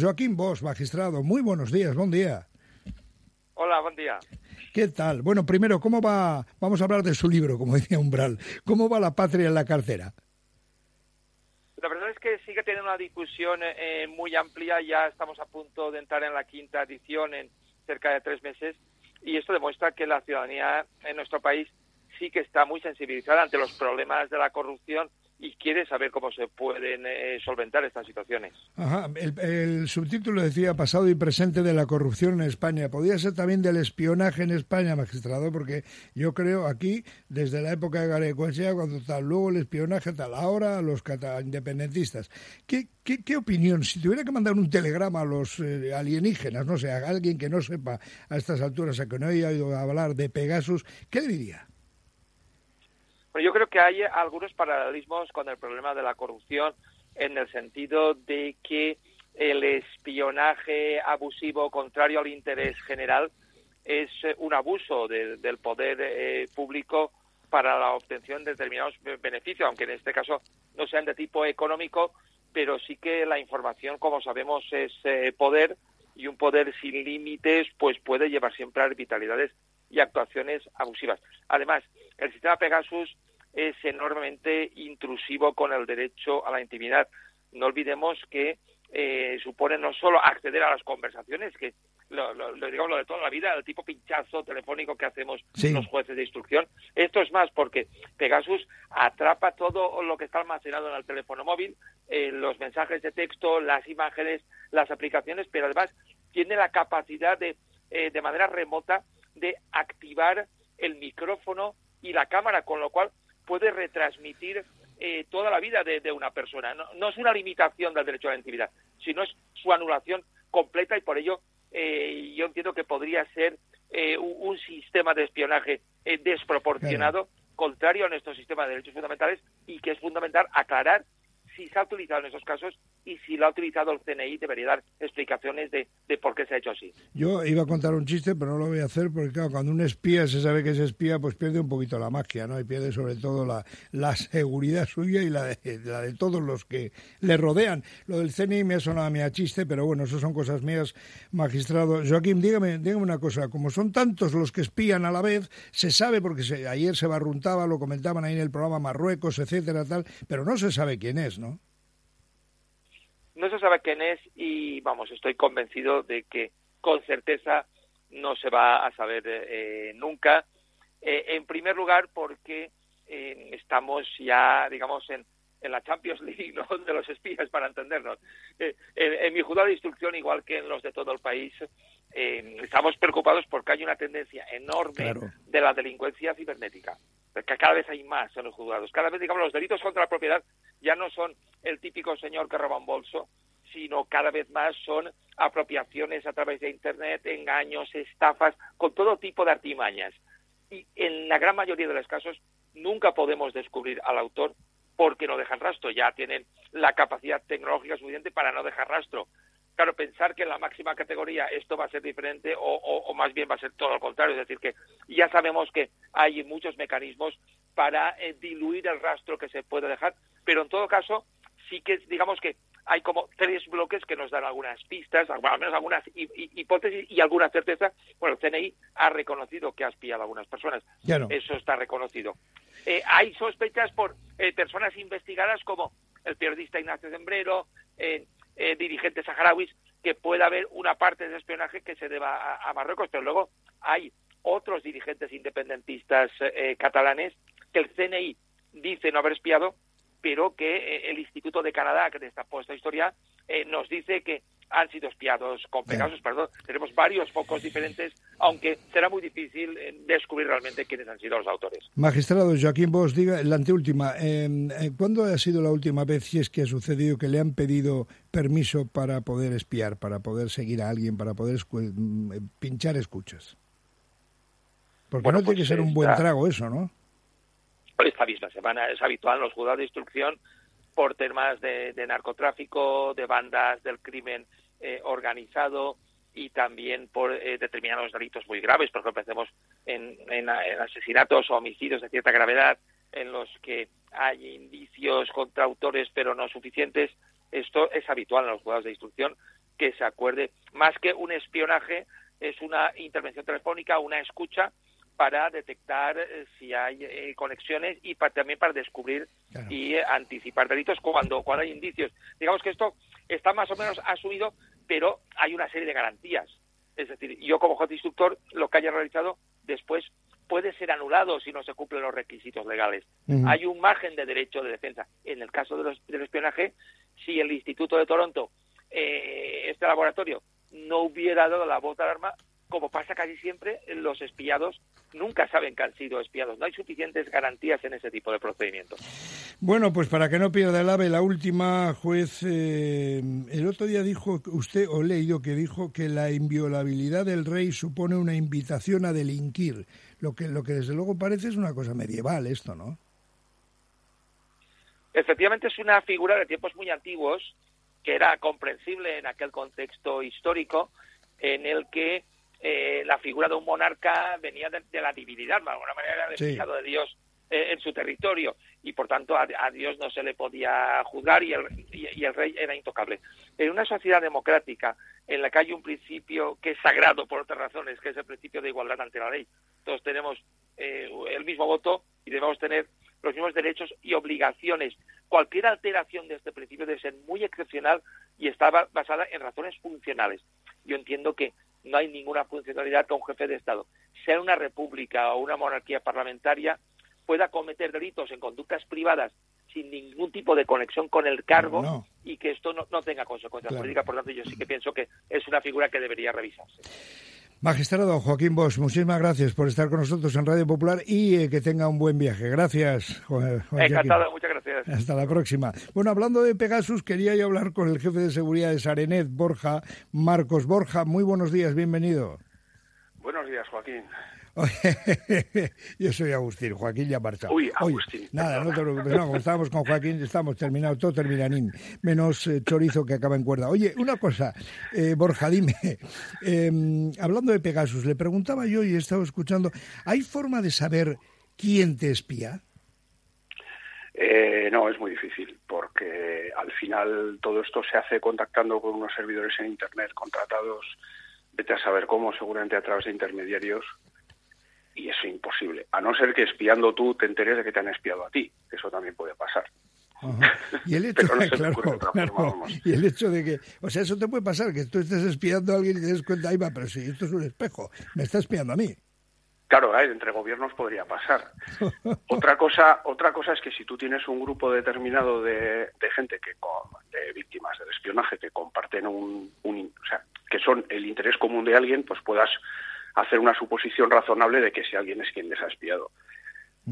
Joaquín Bosch, magistrado, muy buenos días, buen día. Hola, buen día. ¿Qué tal? Bueno, primero, ¿cómo va? Vamos a hablar de su libro, como decía Umbral. ¿Cómo va la patria en la cartera? La verdad es que sigue teniendo una discusión eh, muy amplia. Ya estamos a punto de entrar en la quinta edición en cerca de tres meses y esto demuestra que la ciudadanía en nuestro país sí que está muy sensibilizada ante los problemas de la corrupción y quiere saber cómo se pueden eh, solventar estas situaciones. Ajá. El, subtítulo decía pasado y presente de la corrupción en España. Podría ser también del espionaje en España, magistrado, porque yo creo aquí, desde la época de Garecuensia, cuando tal, luego el espionaje tal, ahora los independentistas. ¿Qué, qué, opinión? Si tuviera que mandar un telegrama a los eh, alienígenas, no sé, a alguien que no sepa a estas alturas, a que no haya oído hablar de Pegasus, ¿qué diría? Yo creo que hay algunos paralelismos con el problema de la corrupción en el sentido de que el espionaje abusivo contrario al interés general es eh, un abuso del poder eh, público para la obtención de determinados beneficios, aunque en este caso no sean de tipo económico, pero sí que la información, como sabemos, es eh, poder y un poder sin límites pues puede llevar siempre a arbitrariedades y actuaciones abusivas. Además, el sistema Pegasus es enormemente intrusivo con el derecho a la intimidad. No olvidemos que eh, supone no solo acceder a las conversaciones, que lo, digamos lo de toda la vida, el tipo pinchazo telefónico que hacemos los jueces de instrucción. Esto es más porque Pegasus atrapa todo lo que está almacenado en el teléfono móvil, eh, los mensajes de texto, las imágenes, las aplicaciones, pero además tiene la capacidad de, eh, de manera remota, de activar el micrófono y la cámara, con lo cual puede retransmitir eh, toda la vida de, una persona. No, es una limitación del derecho a la intimidad, sino es su anulación completa y por ello eh, yo entiendo que podría ser eh, un, sistema de espionaje desproporcionado, contrario a nuestro sistema de derechos fundamentales y que es fundamental aclarar si se ha utilizado en esos casos y si lo ha utilizado el CNI debería dar explicaciones de, por qué se ha hecho así. Yo iba a contar un chiste, pero no lo voy a hacer porque, claro, cuando un espía se sabe que es espía, pues pierde un poquito la magia, ¿no? Y pierde sobre todo la, seguridad suya y la de, la de todos los que le rodean. Lo del CNI me ha sonado a mí a chiste, pero bueno, eso son cosas mías, magistrado. Joaquín, dígame, dígame una cosa, como son tantos los que espían a la vez, se sabe, porque se, ayer se barruntaba, lo comentaban ahí en el programa Marruecos, etcétera, tal, pero no se sabe quién es, ¿no? No se sabe quién es y, vamos, estoy convencido de que con certeza no se va a saber eh, nunca. Eh, en primer lugar, porque eh, estamos ya, digamos, en, en la Champions League de los espías, para entendernos. en, mi juzgado de instrucción, igual que en los de todo el país, estamos preocupados porque hay una tendencia enorme de la delincuencia cibernética. Que cada vez hay más en los juzgados. Cada vez, digamos, los delitos contra la propiedad ya no son el típico señor que roba un bolso, sino cada vez más son apropiaciones a través de Internet, engaños, estafas, con todo tipo de artimañas. Y en la gran mayoría de los casos nunca podemos descubrir al autor porque no dejan rastro, ya tienen la capacidad tecnológica suficiente para no dejar rastro. Claro, pensar que en la máxima categoría esto va a ser diferente o, más bien va a ser todo lo contrario, es decir, que ya sabemos que hay muchos mecanismos para eh, diluir el rastro que se puede dejar, pero en todo caso sí que digamos que hay como tres bloques que nos dan algunas pistas, al menos algunas hipótesis y alguna certeza. Bueno, el CNI ha reconocido que ha espiado a algunas personas. Eso está reconocido. Eh, hay sospechas por eh, personas investigadas como el periodista Ignacio Zembrero, eh, dirigentes saharauis, que puede haber una parte de espionaje que se deba a, Marruecos, pero luego hay otros dirigentes independentistas catalanes que el CNI dice no haber espiado, pero que eh, el Instituto de Canadá, que destapó esta historia, eh, nos dice que han sido espiados con Pegasus, perdón. Tenemos varios focos diferentes, aunque será muy difícil eh, descubrir realmente quiénes han sido los autores. Magistrado Joaquín Bosch, diga la anteúltima. Em, ¿Cuándo ha sido la última vez, si es que ha sucedido, que le han pedido permiso para poder espiar, para poder seguir a alguien, para poder mm, pinchar escuchas? Porque no tiene que pues ser un buen trago eso, ¿no? esta misma semana es habitual en los juzgados de instrucción por temas de, narcotráfico, de bandas del crimen eh, organizado y también por eh, determinados delitos muy graves. Por ejemplo, pensemos en, en, asesinatos o homicidios de cierta gravedad en los que hay indicios contra autores pero no suficientes. Esto es habitual en los juzgados de instrucción que se acuerde. Más que un espionaje, es una intervención telefónica, una escucha para detectar eh, si hay eh, conexiones y también para descubrir y eh, anticipar delitos cuando, cuando hay indicios. Digamos que esto está más o menos asumido, pero hay una serie de garantías. Es decir, yo como juez instructor, lo que haya realizado después puede ser anulado si no se cumplen los requisitos legales. Hay un margen de derecho de defensa. En el caso de del espionaje, si el Instituto de Toronto, este laboratorio, no hubiera dado la voz de alarma, como pasa casi siempre, los espiados nunca saben que han sido espiados. No hay suficientes garantías en ese tipo de procedimientos. Bueno, pues para que no pierda el ave, la última juez, eh, el otro día dijo usted, o leído que dijo que la inviolabilidad del rey supone una invitación a delinquir, lo que, lo que desde luego parece es una cosa medieval esto, ¿no? Efectivamente es una figura de tiempos muy antiguos que era comprensible en aquel contexto histórico en el que eh, la figura de un monarca venía de, la divinidad, de alguna manera era el de Dios en su territorio y por tanto a, Dios no se le podía juzgar y el, y, el, rey era intocable. En una sociedad democrática en la que hay un principio que es sagrado por otras razones, que es el principio de igualdad ante la ley, todos tenemos eh, el mismo voto y debemos tener los mismos derechos y obligaciones. Cualquier alteración de este principio debe ser muy excepcional y está basada en razones funcionales. Yo entiendo que no hay ninguna funcionalidad que un jefe de Estado, sea una república o una monarquía parlamentaria, pueda cometer delitos en conductas privadas sin ningún tipo de conexión con el cargo y que esto no, tenga consecuencias políticas. Por tanto, yo sí que pienso que es una figura que debería revisarse. Magistrado Joaquín Bosch, muchísimas gracias por estar con nosotros en Radio Popular y eh, que tenga un buen viaje. Gracias, Juan, Encantado, muchas gracias. Hasta la próxima. Bueno, hablando de Pegasus, quería yo hablar con el jefe de seguridad de Sarenet, Borja, Marcos Borja. Muy buenos días, bienvenido. Buenos días, Joaquín. Yo soy Agustín, Joaquín ya ha marchado. Uy, Agustín. nada, no te preocupes, no, como estábamos con Joaquín, estamos terminados, todo terminanín, menos eh, chorizo que acaba en cuerda. Oye, una cosa, eh, Borja, dime, em, hablando de Pegasus, le preguntaba yo y he estado escuchando, ¿hay forma de saber quién te espía? Eh, no, es muy difícil, porque al final todo esto se hace contactando con unos servidores en Internet contratados, vete a saber cómo, seguramente a través de intermediarios, y eso es imposible, a no ser que espiando tú te enteres de que te han espiado a ti, eso también puede pasar. Y el hecho, y el hecho de que, o sea, eso te puede pasar, que tú estés espiando a alguien y te des cuenta, ahí va, pero si esto es un espejo, me está espiando a mí. Claro, entre gobiernos podría pasar. otra cosa, otra cosa es que si tú tienes un grupo determinado de, gente que de víctimas del espionaje que comparten un, un, o sea, que son el interés común de alguien, pues puedas hacer una suposición razonable de que si alguien es quien les ha espiado.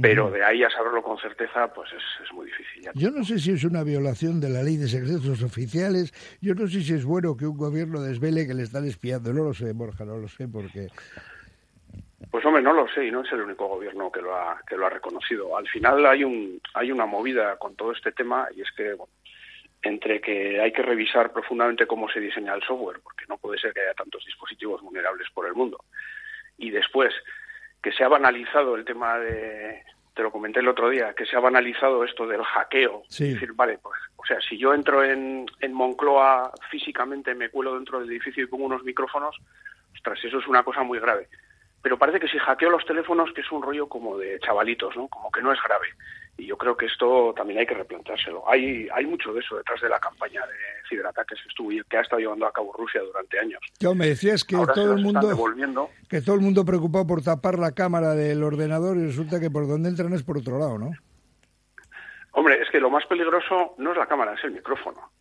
Pero de ahí a saberlo con certeza, pues es, muy difícil. Yo no sé si es una violación de la ley de secretos oficiales. Yo no sé si es bueno que un gobierno desvele que le están espiando. No lo sé, Borja, no lo sé, porque... Pues hombre, no lo sé y no es el único gobierno que lo ha que lo ha reconocido. Al final hay un hay una movida con todo este tema y es que entre que hay que revisar profundamente cómo se diseña el software, porque no puede ser que haya tantos dispositivos vulnerables por el mundo, y después que se ha banalizado el tema de, te lo comenté el otro día, que se ha banalizado esto del hackeo. Es decir, vale, pues, o sea, si yo entro en, en Moncloa físicamente, me cuelo dentro del edificio y pongo unos micrófonos, ostras, eso es una cosa muy grave. Pero parece que si hackeo los teléfonos, que es un rollo como de chavalitos, ¿no? Como que no es grave y yo creo que esto también hay que replanteárselo. Hay, hay mucho de eso detrás de la campaña de ciberataques que, estuvo, que ha estado llevando a cabo Rusia durante años. Yo me decías que todo el mundo que todo el mundo preocupado por tapar la cámara del ordenador y resulta que por donde entran es por otro lado, ¿no? Hombre, es que lo más peligroso no es la cámara, es el micrófono.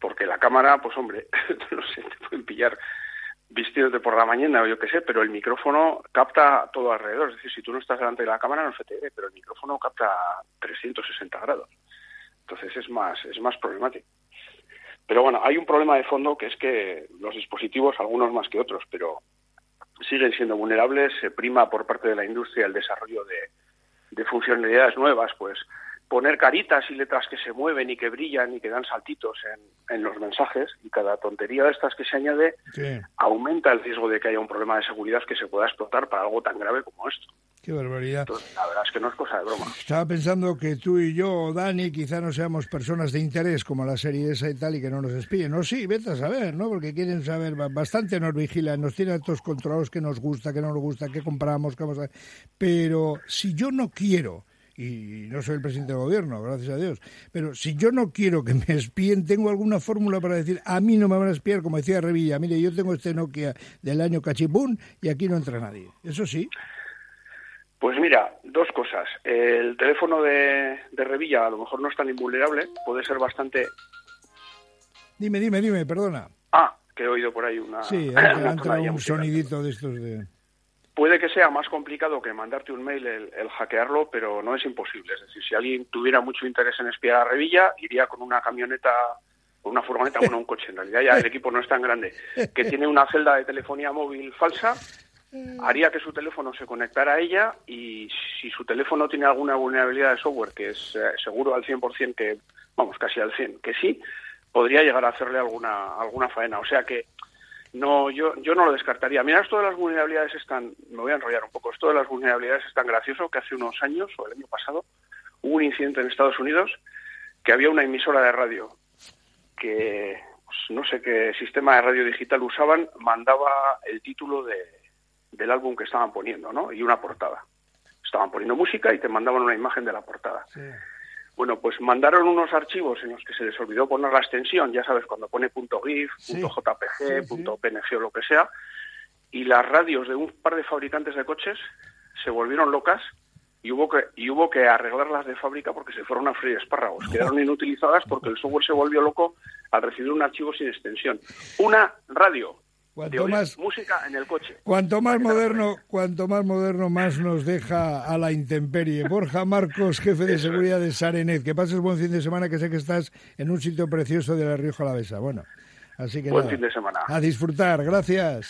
Porque la cámara, pues hombre, no sé, te pueden pillar de por la mañana o yo qué sé, pero el micrófono capta todo alrededor. Es decir, si tú no estás delante de la cámara no se te ve, pero el micrófono capta 360 grados. Entonces es más, es más problemático. Pero bueno, hay un problema de fondo que es que los dispositivos, algunos más que otros, pero siguen siendo vulnerables. Se prima por parte de la industria el desarrollo de, de funcionalidades nuevas, pues poner caritas y letras que se mueven y que brillan y que dan saltitos en, en los mensajes y cada tontería de estas que se añade aumenta el riesgo de que haya un problema de seguridad que se pueda explotar para algo tan grave como esto. Qué barbaridad. la verdad es que no es cosa de broma. Estaba pensando que tú y yo, Dani, quizá no seamos personas de interés como la serie esa y tal y que no nos espíen. No, sí, vete a saber, ¿no? Porque quieren saber, bastante nos vigilan, nos tienen todos controlados qué nos gusta, qué no nos gusta, qué compramos, qué vamos a... Pero si yo no quiero y no soy el presidente del gobierno, gracias a Dios. Pero si yo no quiero que me espíen, tengo alguna fórmula para decir, a mí no me van a espiar, como decía Revilla, mire, yo tengo este Nokia del año cachipún y aquí no entra nadie. Eso sí. Pues mira, dos cosas. El teléfono de, Revilla a lo mejor no es tan invulnerable, puede ser bastante... Dime, dime, dime, perdona. Ah, que he oído por ahí una... Sí, ha un sonidito de estos de... Puede que sea más complicado que mandarte un mail el, hackearlo, pero no es imposible. Es decir, si alguien tuviera mucho interés en espiar a Revilla, iría con una camioneta, con una furgoneta, bueno, un coche, en realidad ya el equipo no es tan grande, que tiene una celda de telefonía móvil falsa, haría que su teléfono se conectara a ella y si su teléfono tiene alguna vulnerabilidad de software, que es eh, seguro al 100% que, vamos, casi al 100%, que sí, podría llegar a hacerle alguna, alguna faena. O sea que no, yo, yo no lo descartaría. Mira, esto de las vulnerabilidades es tan, me voy a enrollar un poco, esto de las vulnerabilidades es tan gracioso que hace unos años, o el año pasado, hubo un incidente en Estados Unidos que había una emisora de radio que, pues, no sé qué sistema de radio digital usaban, mandaba el título de, del álbum que estaban poniendo, ¿no? Y una portada. Estaban poniendo música y te mandaban una imagen de la portada. Bueno, pues mandaron unos archivos en los que se les olvidó poner la extensión, ya sabes, cuando pone .gif, .jpg, .png o lo que sea, y las radios de un par de fabricantes de coches se volvieron locas y hubo que y hubo que arreglarlas de fábrica porque se fueron a freír espárragos. Quedaron inutilizadas porque el software se volvió loco al recibir un archivo sin extensión. Una radio Cuanto más música en el coche. Cuanto más moderno, cuanto más moderno, más nos deja a la intemperie. Borja Marcos, jefe de seguridad de Sarenet. Que pases buen fin de semana, que sé que estás en un sitio precioso de la Rioja Alavesa. Bueno, así que buen fin de semana. A disfrutar. Gracias.